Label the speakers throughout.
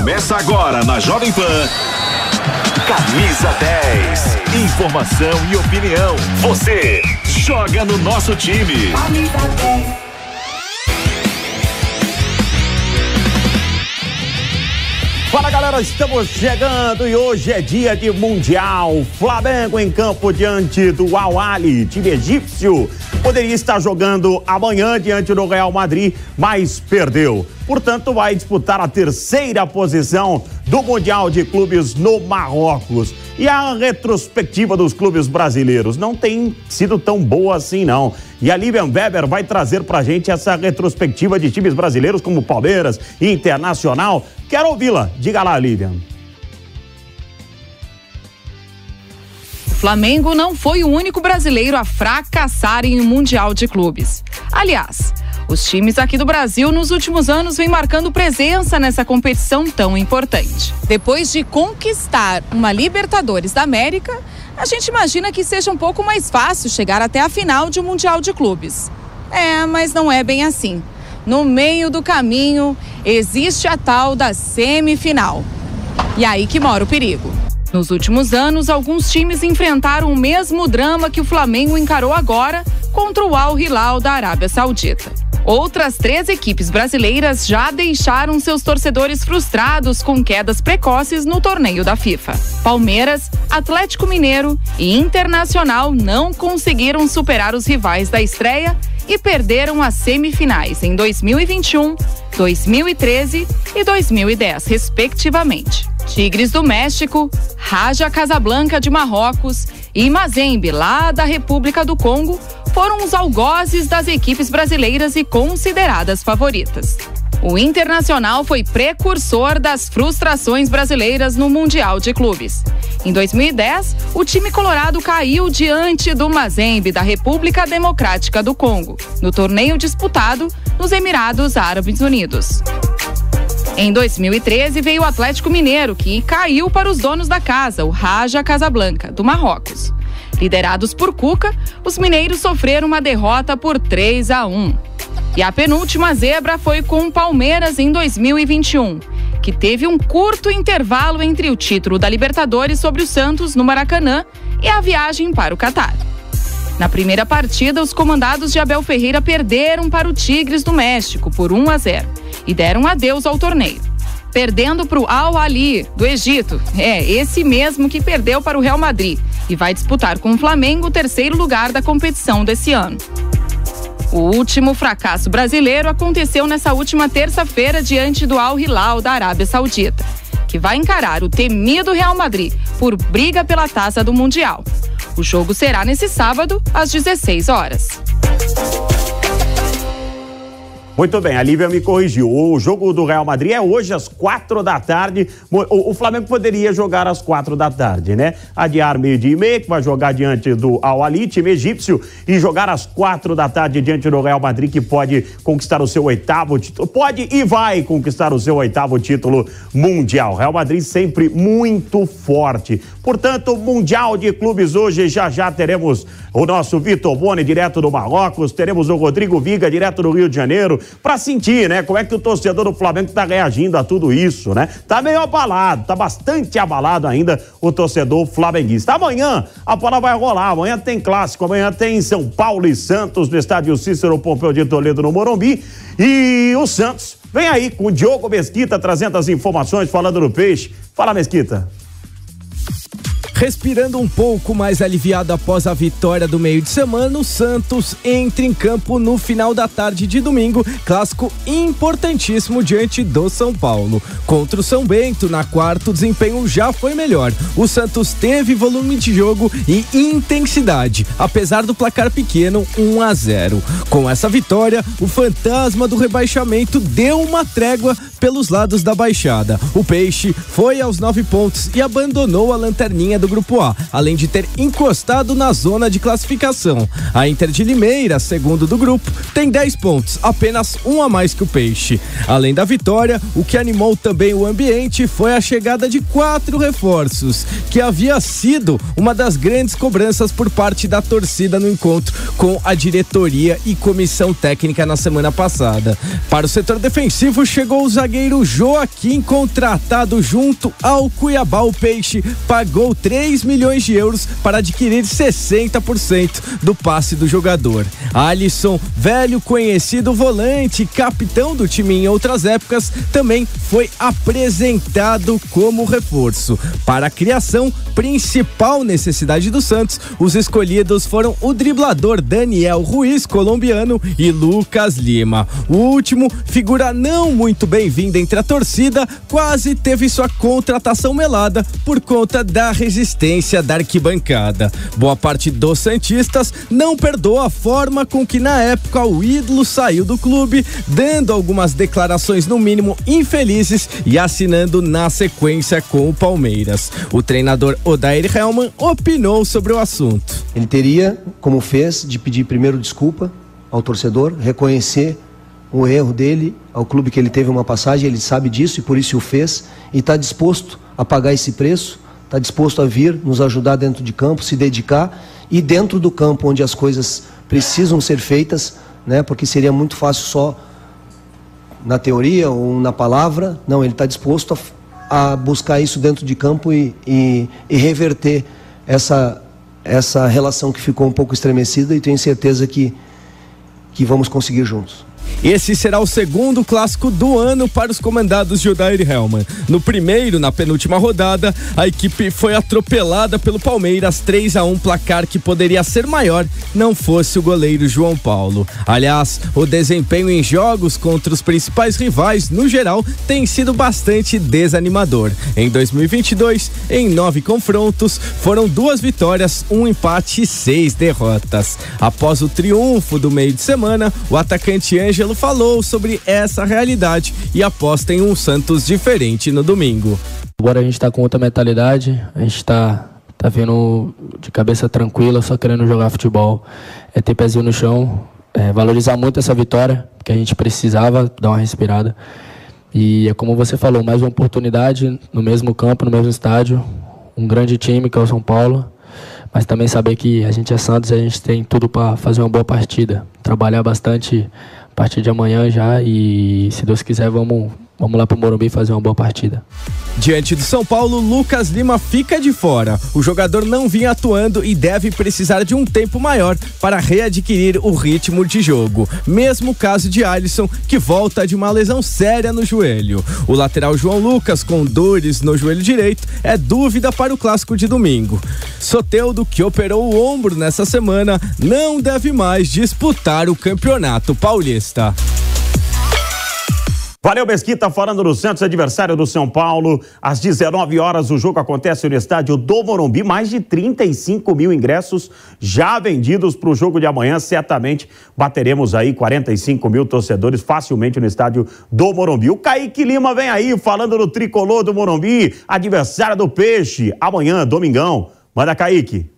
Speaker 1: Começa agora na Jovem Pan. Camisa 10. Informação e opinião. Você joga no nosso time.
Speaker 2: Fala galera, estamos chegando e hoje é dia de Mundial. Flamengo em campo diante do Al Ali, time egípcio. Poderia estar jogando amanhã diante do Real Madrid, mas perdeu. Portanto, vai disputar a terceira posição do Mundial de Clubes no Marrocos. E a retrospectiva dos clubes brasileiros não tem sido tão boa assim, não. E a Lívia Weber vai trazer pra gente essa retrospectiva de times brasileiros como Palmeiras e Internacional. Quero ouvi-la. Diga lá, Lívia.
Speaker 3: Flamengo não foi o único brasileiro a fracassar em um Mundial de Clubes. Aliás, os times aqui do Brasil nos últimos anos vêm marcando presença nessa competição tão importante. Depois de conquistar uma Libertadores da América, a gente imagina que seja um pouco mais fácil chegar até a final de um Mundial de Clubes. É, mas não é bem assim. No meio do caminho existe a tal da semifinal. E aí que mora o perigo. Nos últimos anos, alguns times enfrentaram o mesmo drama que o Flamengo encarou agora contra o Al Hilal da Arábia Saudita. Outras três equipes brasileiras já deixaram seus torcedores frustrados com quedas precoces no torneio da FIFA. Palmeiras, Atlético Mineiro e Internacional não conseguiram superar os rivais da estreia e perderam as semifinais em 2021, 2013 e 2010, respectivamente. Tigres do México, Raja Casablanca de Marrocos e Mazembe, lá da República do Congo, foram os algozes das equipes brasileiras e consideradas favoritas. O Internacional foi precursor das frustrações brasileiras no Mundial de Clubes. Em 2010, o time colorado caiu diante do Mazembe da República Democrática do Congo, no torneio disputado nos Emirados Árabes Unidos. Em 2013 veio o Atlético Mineiro, que caiu para os donos da casa, o Raja Casablanca, do Marrocos. Liderados por Cuca, os mineiros sofreram uma derrota por 3 a 1. E a penúltima zebra foi com o Palmeiras em 2021, que teve um curto intervalo entre o título da Libertadores sobre o Santos no Maracanã e a viagem para o Catar. Na primeira partida, os comandados de Abel Ferreira perderam para o Tigres do México por 1 a 0 e deram adeus ao torneio. Perdendo para o Al Ali, do Egito. É, esse mesmo que perdeu para o Real Madrid e vai disputar com o Flamengo o terceiro lugar da competição desse ano. O último fracasso brasileiro aconteceu nessa última terça-feira diante do Al Hilal da Arábia Saudita, que vai encarar o temido Real Madrid por briga pela taça do Mundial. O jogo será nesse sábado, às 16 horas.
Speaker 2: Muito bem, a Lívia me corrigiu. O jogo do Real Madrid é hoje às quatro da tarde. O, Flamengo poderia jogar às quatro da tarde, né? Adiar meio-dia e meio, que vai jogar diante do Al Ali, time egípcio, e jogar às quatro da tarde diante do Real Madrid, que pode conquistar o seu oitavo título. Pode e vai conquistar o seu oitavo título mundial. Real Madrid sempre muito forte. Portanto, Mundial de Clubes hoje, já já teremos o nosso Vitor Boni, direto do Marrocos, teremos o Rodrigo Viga, direto do Rio de Janeiro, para sentir, né, como é que o torcedor do Flamengo está reagindo a tudo isso, né? Tá meio abalado, tá bastante abalado ainda o torcedor flamenguista. Amanhã a bola vai rolar, amanhã tem clássico, amanhã tem São Paulo e Santos no estádio Cícero Pompeu de Toledo no Morumbi e o Santos vem aí com o Diogo Mesquita trazendo as informações, falando do peixe. Fala, Mesquita.
Speaker 4: Respirando um pouco mais aliviado após a vitória do meio de semana, o Santos entra em campo no final da tarde de domingo, clássico importantíssimo diante do São Paulo. Contra o São Bento, na quarta, o desempenho já foi melhor. O Santos teve volume de jogo e intensidade, apesar do placar pequeno 1 a 0. Com essa vitória, o fantasma do rebaixamento deu uma trégua pelos lados da baixada. O Peixe foi aos nove pontos e abandonou a lanterninha do Grupo A, além de ter encostado na zona de classificação. A Inter de Limeira, segundo do grupo, tem 10 pontos, apenas um a mais que o Peixe. Além da vitória, o que animou também o ambiente foi a chegada de quatro reforços, que havia sido uma das grandes cobranças por parte da torcida no encontro com a diretoria e comissão técnica na semana passada. Para o setor defensivo, chegou o zagueiro Joaquim, contratado junto ao Cuiabá. O Peixe pagou 3 milhões de euros para adquirir 60% do passe do jogador. Alisson, velho conhecido volante, capitão do time em outras épocas, também foi apresentado como reforço. Para a criação, principal necessidade do Santos, os escolhidos foram o driblador Daniel Ruiz, colombiano, e Lucas Lima. O último, figura não muito bem bem-vinda entre a torcida, quase teve sua contratação melada por conta da resistência da arquibancada. Boa parte dos Santistas não perdoa a forma com que na época o ídolo saiu do clube, dando algumas declarações no mínimo infelizes e assinando na sequência com o Palmeiras. O treinador Odair Helman opinou sobre o assunto.
Speaker 5: Ele teria, como fez, de pedir primeiro desculpa ao torcedor, reconhecer o erro dele, ao clube que ele teve uma passagem, ele sabe disso e por isso o fez, e está disposto a pagar esse preço, está disposto a vir nos ajudar dentro de campo, se dedicar e dentro do campo onde as coisas precisam ser feitas, né? Porque seria muito fácil só na teoria ou na palavra. Não, ele está disposto a, a, buscar isso dentro de campo e, e, e reverter essa essa relação que ficou um pouco estremecida e tenho certeza que que vamos conseguir juntos.
Speaker 4: Esse será o segundo clássico do ano para os comandados de Odair Helman. No primeiro, na penúltima rodada, a equipe foi atropelada pelo Palmeiras 3 a 1 placar que poderia ser maior não fosse o goleiro João Paulo. Aliás, o desempenho em jogos contra os principais rivais, no geral, tem sido bastante desanimador. Em 2022, em nove confrontos, foram duas vitórias, um empate e seis derrotas. Após o triunfo do meio de semana, o atacante Ângelo Ângelo falou sobre essa realidade e aposta em um Santos diferente no domingo.
Speaker 6: Agora a gente está com outra mentalidade, a gente está tá vindo de cabeça tranquila, só querendo jogar futebol, é ter pezinho no chão, é, valorizar muito essa vitória, que a gente precisava dar uma respirada. E é como você falou, mais uma oportunidade no mesmo campo, no mesmo estádio, um grande time que é o São Paulo, mas também saber que a gente é Santos e a gente tem tudo para fazer uma boa partida, trabalhar bastante partir de amanhã já e se Deus quiser vamos Vamos lá para o Morumbi fazer uma boa partida.
Speaker 4: Diante do São Paulo, Lucas Lima fica de fora. O jogador não vinha atuando e deve precisar de um tempo maior para readquirir o ritmo de jogo. Mesmo caso de Alisson, que volta de uma lesão séria no joelho. O lateral João Lucas, com dores no joelho direito, é dúvida para o clássico de domingo. Soteudo, que operou o ombro nessa semana, não deve mais disputar o Campeonato Paulista.
Speaker 2: Valeu, Mesquita, falando do Santos, adversário do São Paulo. Às 19 horas, o jogo acontece no estádio do Morumbi. Mais de 35 mil ingressos já vendidos para o jogo de amanhã. Certamente bateremos aí 45 mil torcedores facilmente no estádio do Morumbi. O Kaique Lima vem aí falando do tricolor do Morumbi, adversário do Peixe. Amanhã, domingão. Manda, Kaique.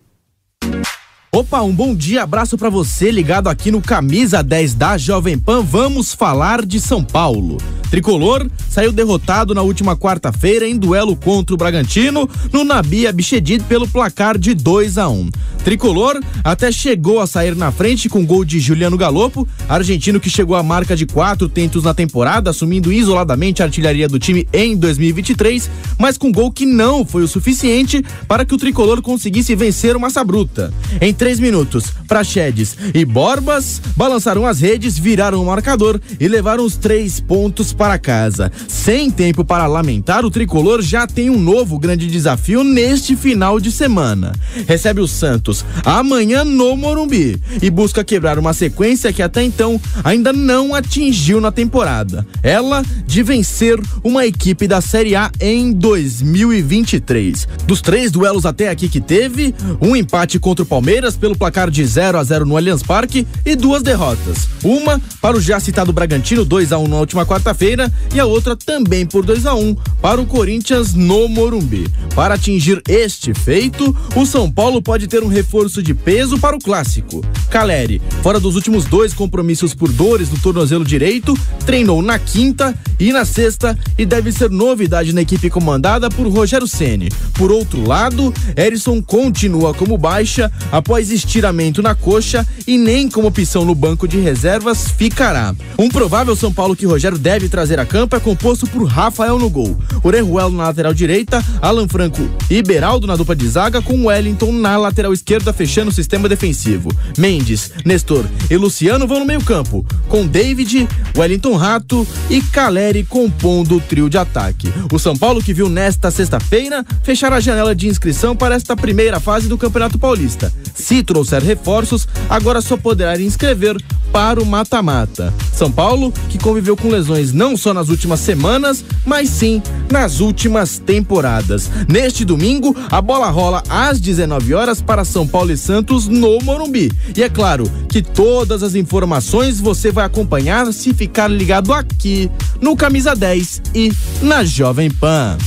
Speaker 7: Opa, um bom dia, abraço para você ligado aqui no Camisa 10 da Jovem Pan. Vamos falar de São Paulo. Tricolor saiu derrotado na última quarta-feira em duelo contra o Bragantino no Nabi Abichedid pelo placar de 2 a 1. Tricolor até chegou a sair na frente com gol de Juliano Galopo, argentino que chegou à marca de quatro tentos na temporada, assumindo isoladamente a artilharia do time em 2023, mas com gol que não foi o suficiente para que o tricolor conseguisse vencer o Massa Bruta. Em três minutos, Praxedes e Borbas balançaram as redes, viraram o marcador e levaram os três pontos para casa. Sem tempo para lamentar, o tricolor já tem um novo grande desafio neste final de semana. Recebe o Santos amanhã no Morumbi e busca quebrar uma sequência que até então ainda não atingiu na temporada. Ela de vencer uma equipe da Série A em 2023. Dos três duelos até aqui que teve, um empate contra o Palmeiras pelo placar de 0 a 0 no Allianz Parque e duas derrotas. Uma para o já citado Bragantino 2 a 1 na última quarta-feira e a outra também por 2 a 1 para o Corinthians no Morumbi. Para atingir este feito, o São Paulo pode ter um reforço de peso para o clássico. Caleri, fora dos últimos dois compromissos por dores no tornozelo direito, treinou na quinta e na sexta e deve ser novidade na equipe comandada por Rogério Ceni. Por outro lado, Erisson continua como baixa após estiramento na coxa e nem como opção no banco de reservas ficará. Um provável São Paulo que Rogério deve trazer a campo é composto por Rafael no gol, Orejuelo na lateral direita, Alan Franco e Beraldo na dupla de zaga, com Wellington na lateral esquerda fechando o sistema defensivo. Mendes, Nestor e Luciano vão no meio campo, com David, Wellington Rato e Caleri compondo o trio de ataque. O São Paulo que viu nesta sexta-feira fechar a janela de inscrição para esta primeira fase do Campeonato Paulista. Se trouxer reforços, agora só poderá inscrever para o mata-mata. São Paulo, que conviveu com lesões não só nas últimas semanas, mas sim nas últimas temporadas. Neste domingo, a bola rola às 19 horas para São Paulo e Santos no Morumbi. E é claro que todas as informações você vai acompanhar se ficar ligado aqui no Camisa 10 e na Jovem Pan.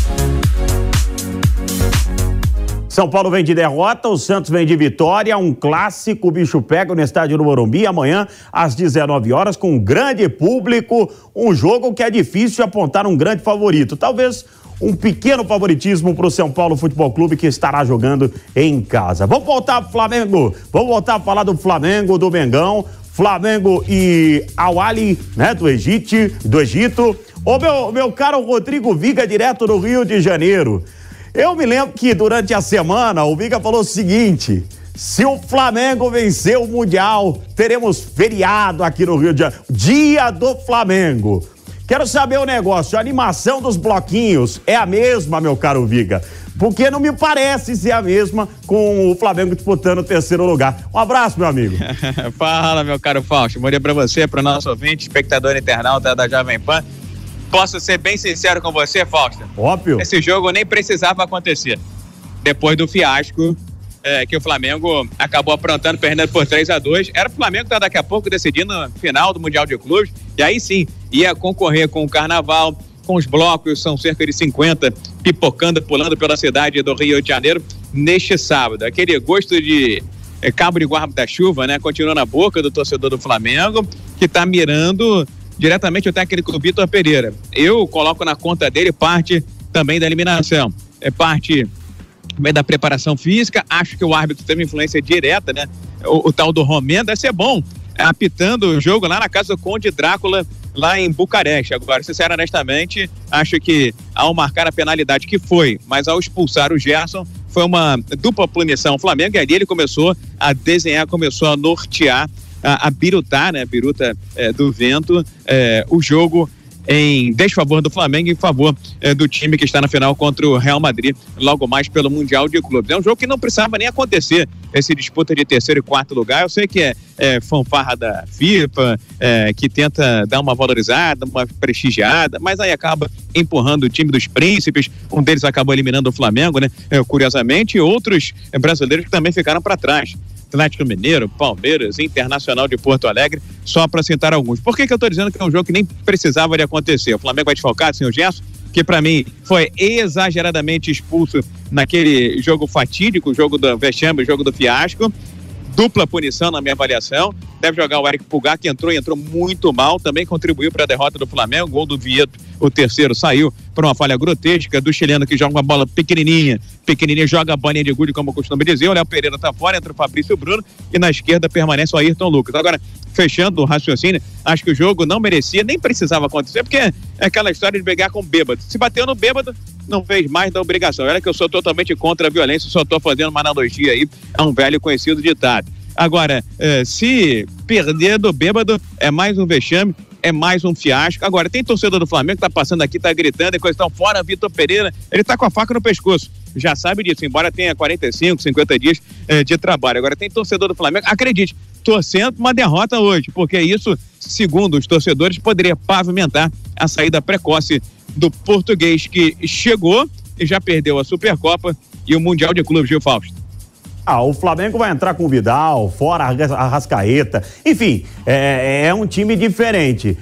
Speaker 2: São Paulo vem de derrota, o Santos vem de vitória, um clássico, o bicho pega no estádio do Morumbi amanhã às 19 horas com um grande público, um jogo que é difícil apontar um grande favorito, talvez um pequeno favoritismo para o São Paulo Futebol Clube que estará jogando em casa. Vamos voltar para Flamengo, vamos voltar a falar do Flamengo, do Mengão, Flamengo e Awali, né, do Egito, do Egito. Ô meu, meu caro Rodrigo Viga, direto do Rio de Janeiro. Eu me lembro que durante a semana o Viga falou o seguinte: se o Flamengo vencer o Mundial, teremos feriado aqui no Rio de Janeiro. Dia do Flamengo. Quero saber o negócio, a animação dos bloquinhos é a mesma, meu caro Viga? Porque não me parece ser a mesma com o Flamengo disputando o terceiro lugar. Um abraço, meu amigo.
Speaker 8: Fala, meu caro Fausto. Bom dia pra você, pro nosso ouvinte, espectador internauta da Jovem Pan posso ser bem sincero com você, Fausto?
Speaker 2: Óbvio.
Speaker 8: Esse jogo nem precisava acontecer. Depois do fiasco é, que o Flamengo acabou aprontando, perdendo por 3 a 2 Era o Flamengo que tá daqui a pouco decidindo no final do Mundial de Clubes. E aí sim, ia concorrer com o Carnaval, com os blocos, são cerca de 50, pipocando, pulando pela cidade do Rio de Janeiro neste sábado. Aquele gosto de é, cabo de guarda-chuva, né? Continua na boca do torcedor do Flamengo, que está mirando diretamente o técnico Vitor Pereira. Eu coloco na conta dele parte também da eliminação. É parte também da preparação física. Acho que o árbitro teve influência direta, né? O, o tal do Romero deve ser bom, apitando o jogo lá na casa do Conde Drácula, lá em Bucareste. Agora, sincero, honestamente, acho que ao marcar a penalidade que foi, mas ao expulsar o Gerson, foi uma dupla punição. O Flamengo, e ali ele começou a desenhar, começou a nortear a, a né, biruta é, do vento, é, o jogo em desfavor do Flamengo, em favor é, do time que está na final contra o Real Madrid, logo mais pelo Mundial de Clubes. É um jogo que não precisava nem acontecer, esse disputa de terceiro e quarto lugar. Eu sei que é, é fanfarra da FIFA, é, que tenta dar uma valorizada, uma prestigiada, mas aí acaba empurrando o time dos príncipes. Um deles acabou eliminando o Flamengo, né? É, curiosamente, e outros brasileiros que também ficaram para trás. Atlético Mineiro, Palmeiras, Internacional de Porto Alegre, só para citar alguns. Por que, que eu estou dizendo que é um jogo que nem precisava de acontecer? O Flamengo vai desfalcar sem o Gerson, que para mim foi exageradamente expulso naquele jogo fatídico, jogo do vexame, jogo do fiasco. Dupla punição na minha avaliação. Deve jogar o Eric Pulgar, que entrou e entrou muito mal, também contribuiu para a derrota do Flamengo. Gol do Vieto, o terceiro, saiu por uma falha grotesca do chileno que joga uma bola pequenininha, pequenininha, joga a bolinha de gude, como eu costumo dizer. O Léo Pereira tá fora, entra o Fabrício Bruno e na esquerda permanece o Ayrton Lucas. Agora, fechando o raciocínio, acho que o jogo não merecia, nem precisava acontecer, porque é aquela história de pegar com bêbado. Se bateu no bêbado, não fez mais da obrigação. Olha que eu sou totalmente contra a violência, só estou fazendo uma analogia aí a um velho conhecido ditado. Agora, eh, se perder do bêbado é mais um vexame, é mais um fiasco. Agora, tem torcedor do Flamengo que tá passando aqui, tá gritando, e coisa estão fora, Vitor Pereira, ele tá com a faca no pescoço. Já sabe disso, embora tenha 45, 50 dias eh, de trabalho. Agora, tem torcedor do Flamengo, acredite, torcendo uma derrota hoje, porque isso, segundo os torcedores, poderia pavimentar a saída precoce do português que chegou e já perdeu a Supercopa e o Mundial de Clubes, Gil Fausto.
Speaker 2: Ah, o Flamengo vai entrar com o Vidal, fora a Rascaeta. Enfim, é, é um time diferente.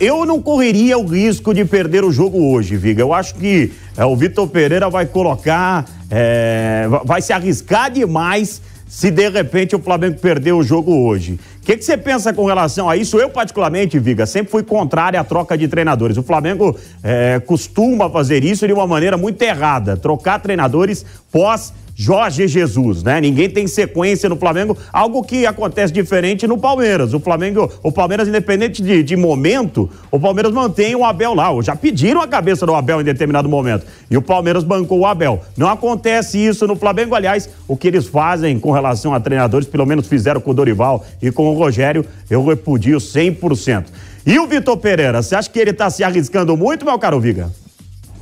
Speaker 2: Eu não correria o risco de perder o jogo hoje, Viga. Eu acho que é, o Vitor Pereira vai colocar, é, vai se arriscar demais se de repente o Flamengo perder o jogo hoje. O que, que, você pensa com relação a isso? Eu, particularmente, Viga, sempre fui contrário à troca de treinadores. O Flamengo é, costuma fazer isso de uma maneira muito errada trocar treinadores pós Jorge Jesus, né? Ninguém tem sequência no Flamengo, algo que acontece diferente no Palmeiras. O Flamengo, o Palmeiras, independente de, de momento, o Palmeiras mantém o Abel lá. Já pediram a cabeça do Abel em determinado momento. E o Palmeiras bancou o Abel. Não acontece isso no Flamengo. Aliás, o que eles fazem com relação a treinadores, pelo menos fizeram com o Dorival e com o Rogério, eu repudio 100%. E o Vitor Pereira, você acha que ele está se arriscando muito, meu caro Viga?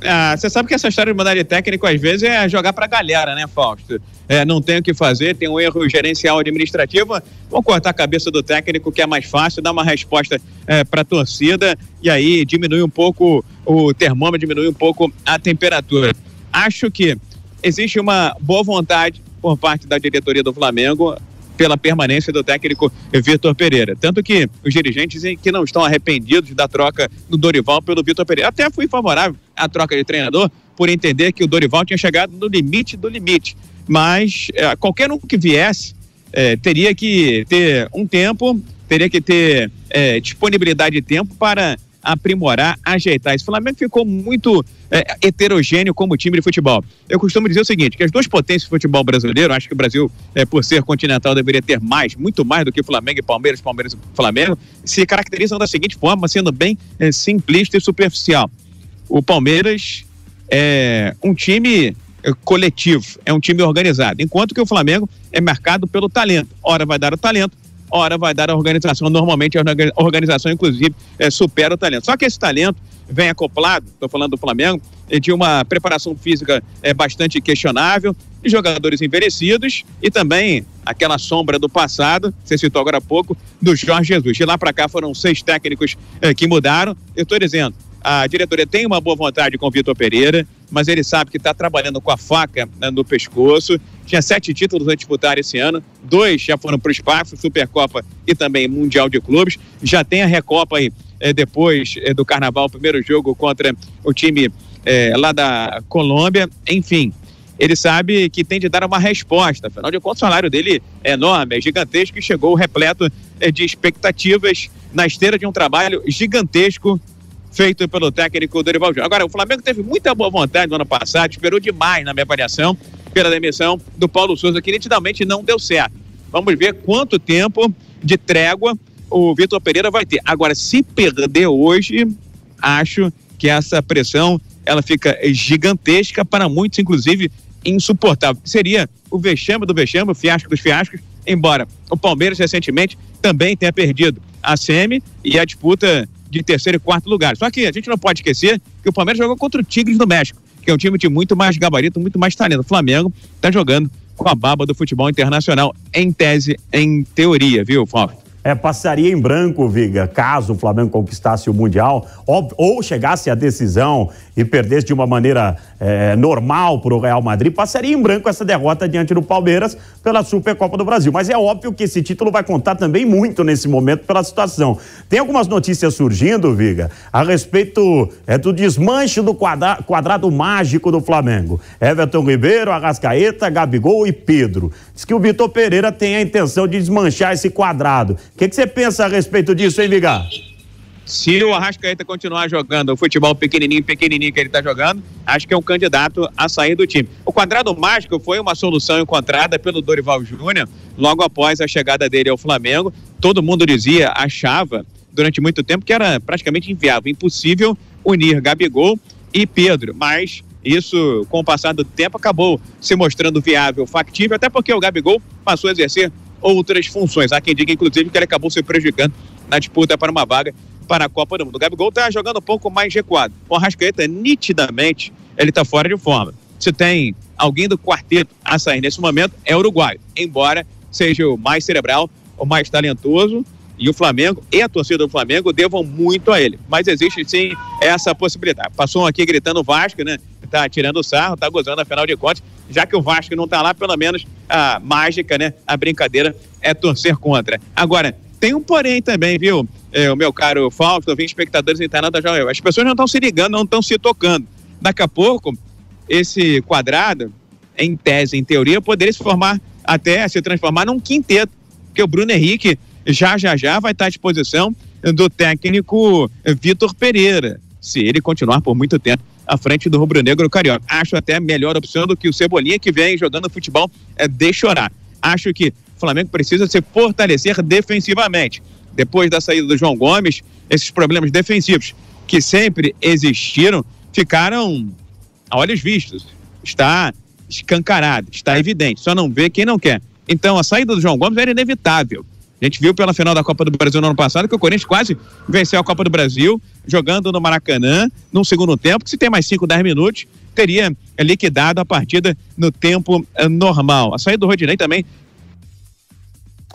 Speaker 8: Ah, você sabe que essa história de mudar de técnico às vezes é jogar pra galera, né, Fausto? É, não tem o que fazer, tem um erro gerencial administrativo, vão cortar a cabeça do técnico, que é mais fácil, dar uma resposta é, para a torcida e aí diminui um pouco o termômetro, diminui um pouco a temperatura. Acho que existe uma boa vontade por parte da diretoria do Flamengo pela permanência do técnico Vitor Pereira. Tanto que os dirigentes que não estão arrependidos da troca do Dorival pelo Vitor Pereira. Até fui favorável à troca de treinador por entender que o Dorival tinha chegado no limite do limite. Mas é, qualquer um que viesse é, teria que ter um tempo, teria que ter é, disponibilidade de tempo para aprimorar, ajeitar. Esse Flamengo ficou muito é, heterogêneo como time de futebol. Eu costumo dizer o seguinte, que as duas potências do futebol brasileiro, acho que o Brasil, é, por ser continental, deveria ter mais, muito mais do que Flamengo e Palmeiras, Palmeiras e Flamengo, se caracterizam da seguinte forma, sendo bem é, simplista e superficial. O Palmeiras é um time é, coletivo, é um time organizado, enquanto que o Flamengo é marcado pelo talento. Ora vai dar o talento, hora vai dar a organização. Normalmente a organização, inclusive, é, supera o talento. Só que esse talento vem acoplado, estou falando do Flamengo, de uma preparação física é, bastante questionável, de jogadores envelhecidos e também aquela sombra do passado, você citou agora há pouco, do Jorge Jesus. De lá para cá foram seis técnicos é, que mudaram. Eu estou dizendo, a diretoria tem uma boa vontade com o Vitor Pereira, mas ele sabe que está trabalhando com a faca né, no pescoço. Tinha sete títulos a disputar esse ano, dois já foram para o espaço, Supercopa e também Mundial de Clubes. Já tem a Recopa aí é, depois é, do Carnaval, primeiro jogo contra o time é, lá da Colômbia. Enfim, ele sabe que tem de dar uma resposta. Afinal de contas, o salário dele é enorme, é gigantesco e chegou repleto de expectativas na esteira de um trabalho gigantesco feito pelo técnico Dorival Júnior. Agora, o Flamengo teve muita boa vontade no ano passado, esperou demais, na minha avaliação, pela demissão do Paulo Souza, que nitidamente não deu certo. Vamos ver quanto tempo de trégua o Vitor Pereira vai ter. Agora, se perder hoje, acho que essa pressão ela fica gigantesca para muitos, inclusive insuportável. Seria o vexame do vexame, o fiasco dos fiascos, embora o Palmeiras recentemente também tenha perdido a SEMI e a disputa de terceiro e quarto lugar. Só que a gente não pode esquecer que o Palmeiras jogou contra o Tigres do México, que é um time de muito mais gabarito, muito mais talento. O Flamengo está jogando com a baba do futebol internacional, em tese, em teoria, viu, Fábio?
Speaker 2: É, passaria em branco, Viga, caso o Flamengo conquistasse o Mundial ou, chegasse à decisão e perdesse de uma maneira é, normal para o Real Madrid, passaria em branco essa derrota diante do Palmeiras pela Supercopa do Brasil. Mas é óbvio que esse título vai contar também muito nesse momento pela situação. Tem algumas notícias surgindo, Viga, a respeito é, do desmanche do quadra, quadrado mágico do Flamengo. Everton Ribeiro, Arrascaeta, Gabigol e Pedro. Diz que o Vitor Pereira tem a intenção de desmanchar esse quadrado. O que, que, você pensa a respeito disso, hein, Vigar?
Speaker 8: Se o Arrascaeta continuar jogando o futebol pequenininho, pequenininho que ele está jogando, acho que é um candidato a sair do time. O quadrado mágico foi uma solução encontrada pelo Dorival Júnior logo após a chegada dele ao Flamengo. Todo mundo dizia, achava durante muito tempo que era praticamente inviável, impossível unir Gabigol e Pedro, mas isso, com o passar do tempo, acabou se mostrando viável, factível, até porque o Gabigol passou a exercer outras funções. Há quem diga, inclusive, que ele acabou se prejudicando na disputa para uma vaga para a Copa do Mundo. O Gabigol está jogando um pouco mais recuado. O Arrascaeta, nitidamente, ele está fora de forma. Se tem alguém do quarteto a sair nesse momento, é o uruguaio. Embora seja o mais cerebral, o mais talentoso, e o Flamengo e a torcida do Flamengo devam muito a ele. Mas existe sim essa possibilidade. Passou um aqui gritando Vasco, né? Tá tirando o sarro, tá gozando, afinal de contas, já que o Vasco não tá lá, pelo menos a mágica, né? A brincadeira é torcer contra. Agora, tem um porém também, viu? É, o meu caro Fausto, eu vi espectadores da Jovem As pessoas não estão se ligando, não estão se tocando. Daqui a pouco, esse quadrado, em tese, em teoria, poderia se formar até se transformar num quinteto. Porque o Bruno Henrique já já já vai estar à disposição do técnico Vitor Pereira, se ele continuar por muito tempo à frente do Rubro Negro Carioca. Acho até melhor opção do que o Cebolinha que vem jogando futebol é de chorar. Acho que o Flamengo precisa se fortalecer defensivamente. Depois da saída do João Gomes, esses problemas defensivos que sempre existiram ficaram a olhos vistos. Está escancarado, está evidente. Só não vê quem não quer. Então a saída do João Gomes era inevitável A gente viu pela final da Copa do Brasil no ano passado que o Corinthians quase venceu a Copa do Brasil, jogando no Maracanã, num segundo tempo, que se tem mais 5, 10 minutos, teria liquidado a partida no tempo eh, normal. A saída do Rodinei também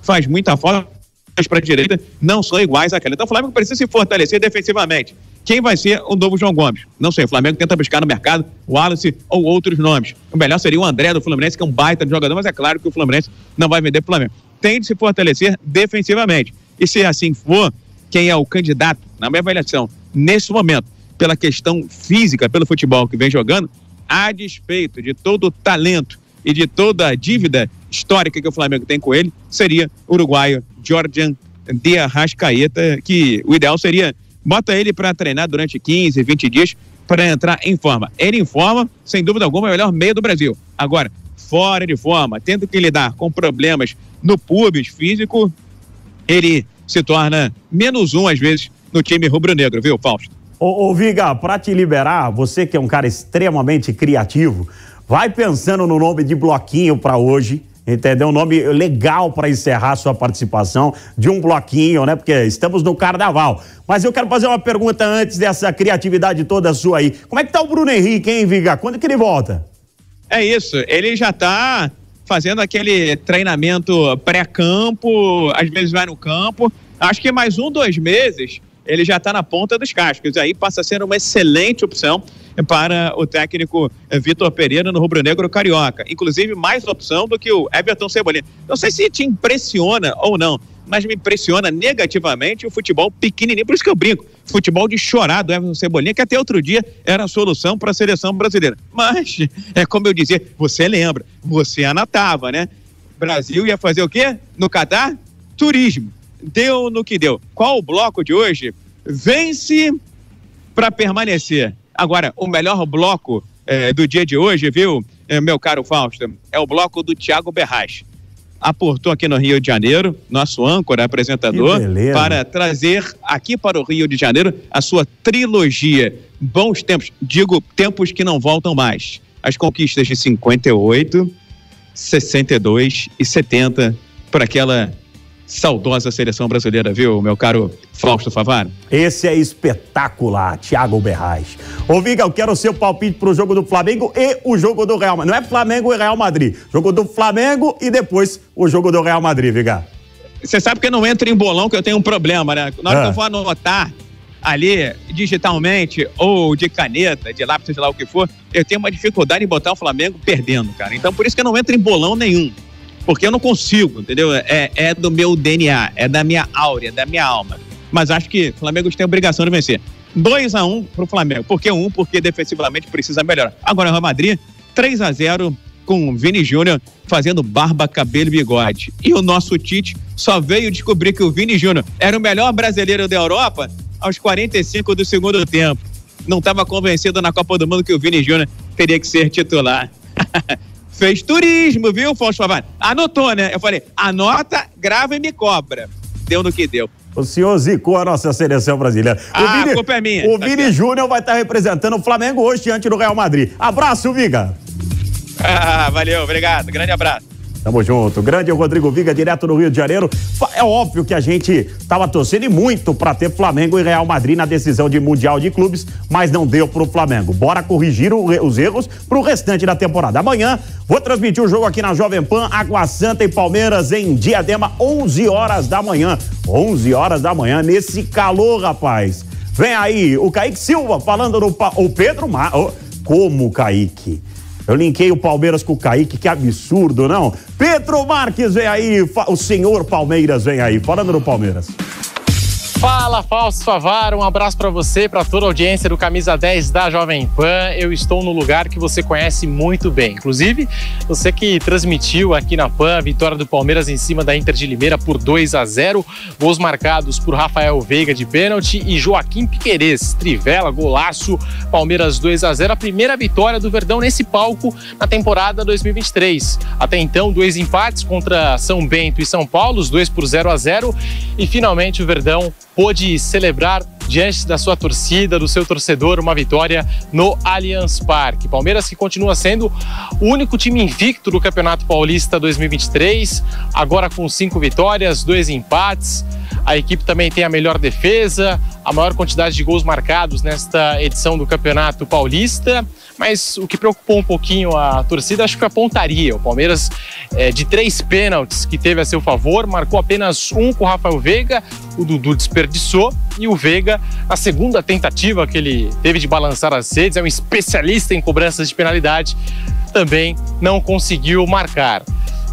Speaker 8: faz muita falta para a direita não são iguais àquela. Então o Flamengo precisa se fortalecer defensivamente. Quem vai ser o novo João Gomes? Não sei. O Flamengo tenta buscar no mercado o Wallace ou outros nomes. O melhor seria o André do Fluminense, que é um baita de jogador, mas é claro que o Fluminense não vai vender para o Flamengo. Tem de se fortalecer defensivamente. E se assim for, quem é o candidato, na minha avaliação, nesse momento, pela questão física, pelo futebol que vem jogando, a despeito de todo o talento e de toda a dívida histórica que o Flamengo tem com ele, seria o uruguaio Jordan de Arrascaeta, que o ideal seria bota ele para treinar durante 15, 20 dias para entrar em forma. Ele em forma, sem dúvida alguma, é o melhor meio do Brasil. Agora, fora de forma, tendo que lidar com problemas no pubis físico, ele se torna menos um às vezes no time rubro-negro, viu, Fausto?
Speaker 2: Ô, ô Viga, para te liberar, você que é um cara extremamente criativo, vai pensando no nome de bloquinho para hoje entendeu? Um nome legal para encerrar sua participação de um bloquinho, né? Porque estamos no carnaval. Mas eu quero fazer uma pergunta antes dessa criatividade toda sua aí. Como é que tá o Bruno Henrique, hein, Viga? Quando que ele volta?
Speaker 8: É isso, ele já tá fazendo aquele treinamento pré-campo, às vezes vai no campo. Acho que mais um, dois meses ele já está na ponta dos cascos. Aí passa a ser uma excelente opção para o técnico Vitor Pereira no Rubro Negro Carioca. Inclusive, mais opção do que o Everton Cebolinha. Não sei se te impressiona ou não, mas me impressiona negativamente o futebol pequenininho. Por isso que eu brinco. Futebol de chorar do Everton Cebolinha, que até outro dia era a solução para a seleção brasileira. Mas, é como eu dizia, você lembra, você anotava, né? Brasil ia fazer o quê? No Catar? Turismo. Deu no que deu. Qual o bloco de hoje? Vence para permanecer. Agora, o melhor bloco é, do dia de hoje, viu, é, meu caro Fausto, é o bloco do Thiago Berraz. Aportou aqui no Rio de Janeiro, nosso âncora, apresentador, para trazer aqui para o Rio de Janeiro a sua trilogia. Bons tempos, digo tempos que não voltam mais. As conquistas de 58, 62 e 70 por aquela saudosa seleção brasileira, viu, meu caro Fausto Favaro?
Speaker 2: Esse é espetacular, Thiago Berraz. Ô, Viga, eu quero o seu palpite pro jogo do Flamengo e o jogo do Real Madrid. Não é Flamengo e Real Madrid. Jogo do Flamengo e depois o jogo do Real Madrid, Viga.
Speaker 8: Você sabe que eu não entro em bolão, que eu tenho um problema, né? Na hora ah. que eu vou anotar ali digitalmente ou de caneta, de lápis, sei lá o que for, eu tenho uma dificuldade em botar o Flamengo perdendo, cara. Então por isso que eu não entro em bolão nenhum porque eu não consigo, entendeu? É, é do meu DNA, é da minha áurea, da minha alma. Mas acho que o Flamengo tem a obrigação de vencer. 2 a 1 um pro Flamengo. Por que um? Porque defensivamente precisa melhorar. Agora o Real Madrid, 3 a 0 com o Vini Júnior fazendo barba, cabelo e bigode. E o nosso Tite só veio descobrir que o Vini Júnior era o melhor brasileiro da Europa aos 45 do segundo tempo. Não estava convencido na Copa do Mundo que o Vini Júnior teria que ser titular. fez turismo, viu, Fausto Favani? Anotou, né? Eu falei, anota, grava e me cobra. Deu no que deu.
Speaker 2: O senhor zicou a nossa seleção brasileira.
Speaker 8: Ah, o Vini, a culpa é minha.
Speaker 2: O tá Vini Júnior vai estar representando o Flamengo hoje diante do Real Madrid. Abraço, Viga.
Speaker 8: Ah, valeu, obrigado. Grande abraço.
Speaker 2: Tamo junto. Grande Rodrigo Viga, direto do Rio de Janeiro. É óbvio que a gente tava torcendo muito para ter Flamengo e Real Madrid na decisão de Mundial de Clubes, mas não deu pro Flamengo. Bora corrigir os erros pro restante da temporada. Amanhã vou transmitir o jogo aqui na Jovem Pan, Água Santa e Palmeiras em Diadema, 11 horas da manhã. 11 horas da manhã, nesse calor, rapaz. Vem aí o Kaique Silva falando no o Pedro Mar. Como Kaique? Eu linkei o Palmeiras com o Kaique, que absurdo, não? Pedro Marques vem aí, o senhor Palmeiras vem aí, falando do Palmeiras.
Speaker 9: Fala, Fausto Favaro, um abraço para você, para toda a audiência do Camisa 10 da Jovem Pan. Eu estou no lugar que você conhece muito bem. Inclusive, você que transmitiu aqui na Pan a vitória do Palmeiras em cima da Inter de Limeira por 2 a 0, gols marcados por Rafael Veiga de pênalti e Joaquim Piquerez, trivela, golaço, Palmeiras 2 a 0, a primeira vitória do Verdão nesse palco na temporada 2023. Até então, dois empates contra São Bento e São Paulo, os dois por 0 a 0, e finalmente o Verdão pôde celebrar diante da sua torcida, do seu torcedor, uma vitória no Allianz Parque. Palmeiras que continua sendo o único time invicto do Campeonato Paulista 2023, agora com cinco vitórias, dois empates. A equipe também tem a melhor defesa, a maior quantidade de gols marcados nesta edição do Campeonato Paulista. Mas o que preocupou um pouquinho a torcida, acho que a pontaria. O Palmeiras, é, de três pênaltis que teve a seu favor, marcou apenas um com o Rafael Veiga, o Dudu desperdiçou, e o Veiga, na segunda tentativa que ele teve de balançar as redes, é um especialista em cobranças de penalidade, também não conseguiu marcar.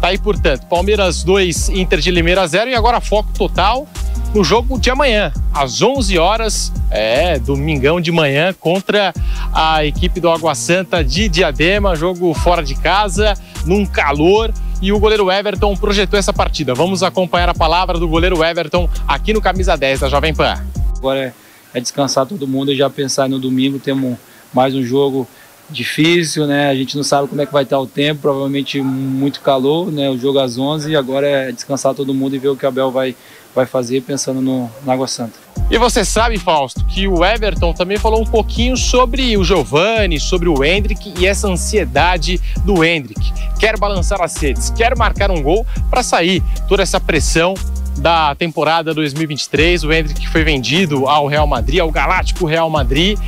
Speaker 9: Tá aí, portanto, Palmeiras 2, Inter de Limeira 0 e agora foco total no jogo de amanhã, às 11 horas, é, domingão de manhã, contra a equipe do Água Santa de Diadema, jogo fora de casa, num calor, e o goleiro Everton projetou essa partida. Vamos acompanhar a palavra do goleiro Everton aqui no Camisa 10 da Jovem Pan.
Speaker 10: Agora é, é descansar todo mundo e já pensar no domingo, temos mais um jogo difícil, né? A gente não sabe como é que vai estar o tempo, provavelmente muito calor, né? O jogo às 11 e agora é descansar todo mundo e ver o que o Abel vai, vai fazer pensando no, na Água Santa.
Speaker 9: E você sabe, Fausto, que o Everton também falou um pouquinho sobre o Giovani, sobre o Hendrick e essa ansiedade do Hendrick. Quer balançar as redes, quer marcar um gol para sair toda essa pressão da temporada 2023. O Hendrick foi vendido ao Real Madrid, ao Galáctico Real Madrid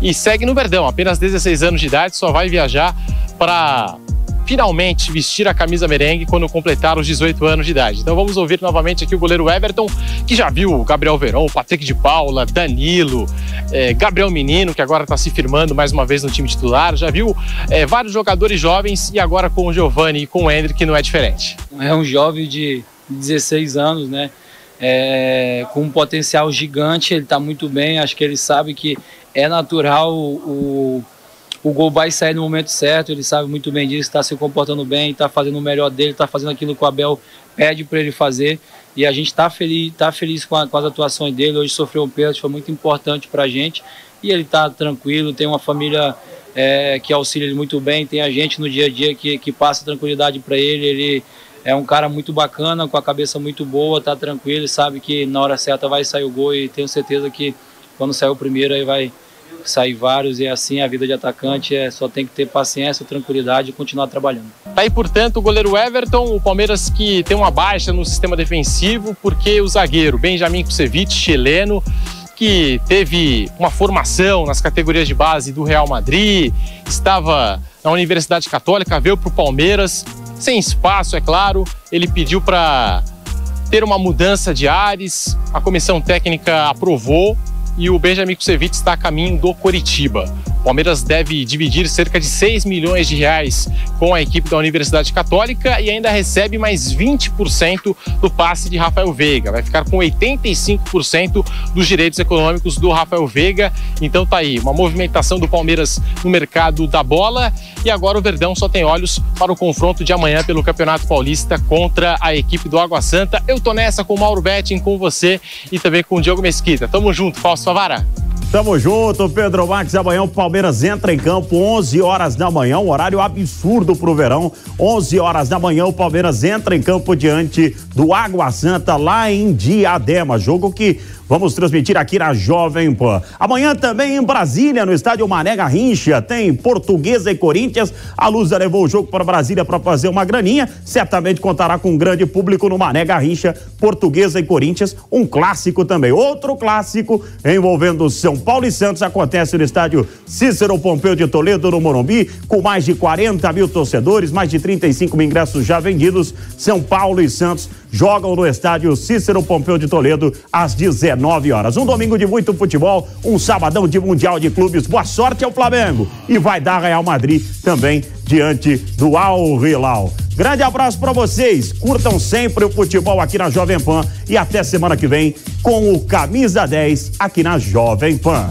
Speaker 9: e segue no Verdão. Apenas 16 anos de idade, só vai viajar para finalmente vestir a camisa merengue quando completar os 18 anos de idade. Então vamos ouvir novamente aqui o goleiro Everton, que já viu o Gabriel Verón, o Patrick de Paula, Danilo, eh, Gabriel Menino, que agora está se firmando mais uma vez no time titular, já viu eh, vários jogadores jovens e agora com o Giovani e com o Hendrick não é diferente.
Speaker 10: É um jovem de 16 anos, né? É, com um potencial gigante, ele está muito bem. Acho que ele sabe que é natural o, o gol vai sair no momento certo. Ele sabe muito bem disso, está se comportando bem, está fazendo o melhor dele, está fazendo aquilo que o Abel pede para ele fazer. E a gente está feliz, tá feliz com, a, com, as atuações dele. Hoje sofreu um pênalti, foi muito importante para a gente. E ele está tranquilo, tem uma família é, que auxilia ele muito bem, tem a gente no dia a dia que, que passa tranquilidade para ele. Ele é um cara muito bacana, com a cabeça muito boa, tá tranquilo, sabe que na hora certa vai sair o gol e tenho certeza que quando sair o primeiro aí vai sair vários e é assim a vida de atacante é só tem que ter paciência, tranquilidade e continuar trabalhando.
Speaker 9: Tá aí, portanto, o goleiro Everton, o Palmeiras que tem uma baixa no sistema defensivo, porque o zagueiro Benjamin Kusevich, chileno, que teve uma formação nas categorias de base do Real Madrid, estava na Universidade Católica, veio para o Palmeiras, sem espaço, é claro. Ele pediu para ter uma mudança de ares, a comissão técnica aprovou e o Benjamin Kusevich está a caminho do Coritiba. O Palmeiras deve dividir cerca de 6 milhões de reais com a equipe da Universidade Católica e ainda recebe mais 20% do passe de Rafael Veiga. Vai ficar com 85% dos direitos econômicos do Rafael Veiga. Então tá aí, uma movimentação do Palmeiras no mercado da bola e agora o Verdão só tem olhos para o confronto de amanhã pelo Campeonato Paulista contra a equipe do Água Santa. Eu tô nessa com o Mauro Betting, com você e também com o Diogo Mesquita. Tamo junto, Fausto Favara.
Speaker 2: Tamo junto, Pedro Marques. Amanhã o Palmeiras entra em campo 11 horas da manhã, um horário absurdo pro verão. 11 horas da manhã o Palmeiras entra em campo diante do Água Santa lá em Diadema. Jogo que Vamos transmitir aqui na Jovem Pan. Amanhã também em Brasília, no estádio Mané Garrincha, tem Portuguesa e Corinthians. A Lusa levou o jogo para Brasília para fazer uma graninha. Certamente contará com um grande público no Mané Garrincha, Portuguesa e Corinthians. Um clássico também. Outro clássico envolvendo São Paulo e Santos acontece no estádio Cícero Pompeu de Toledo, no Morumbi, com mais de 40 mil torcedores, mais de 35 mil ingressos já vendidos. São Paulo e Santos jogam no estádio Cícero Pompeu de Toledo às 19 horas. Um domingo de muito futebol, um sabadão de Mundial de Clubes. Boa sorte ao Flamengo e vai dar Real Madrid também diante do Al Hilal. Grande abraço para vocês. Curtam sempre o futebol aqui na Jovem Pan e até semana que vem com o Camisa 10 aqui na Jovem Pan.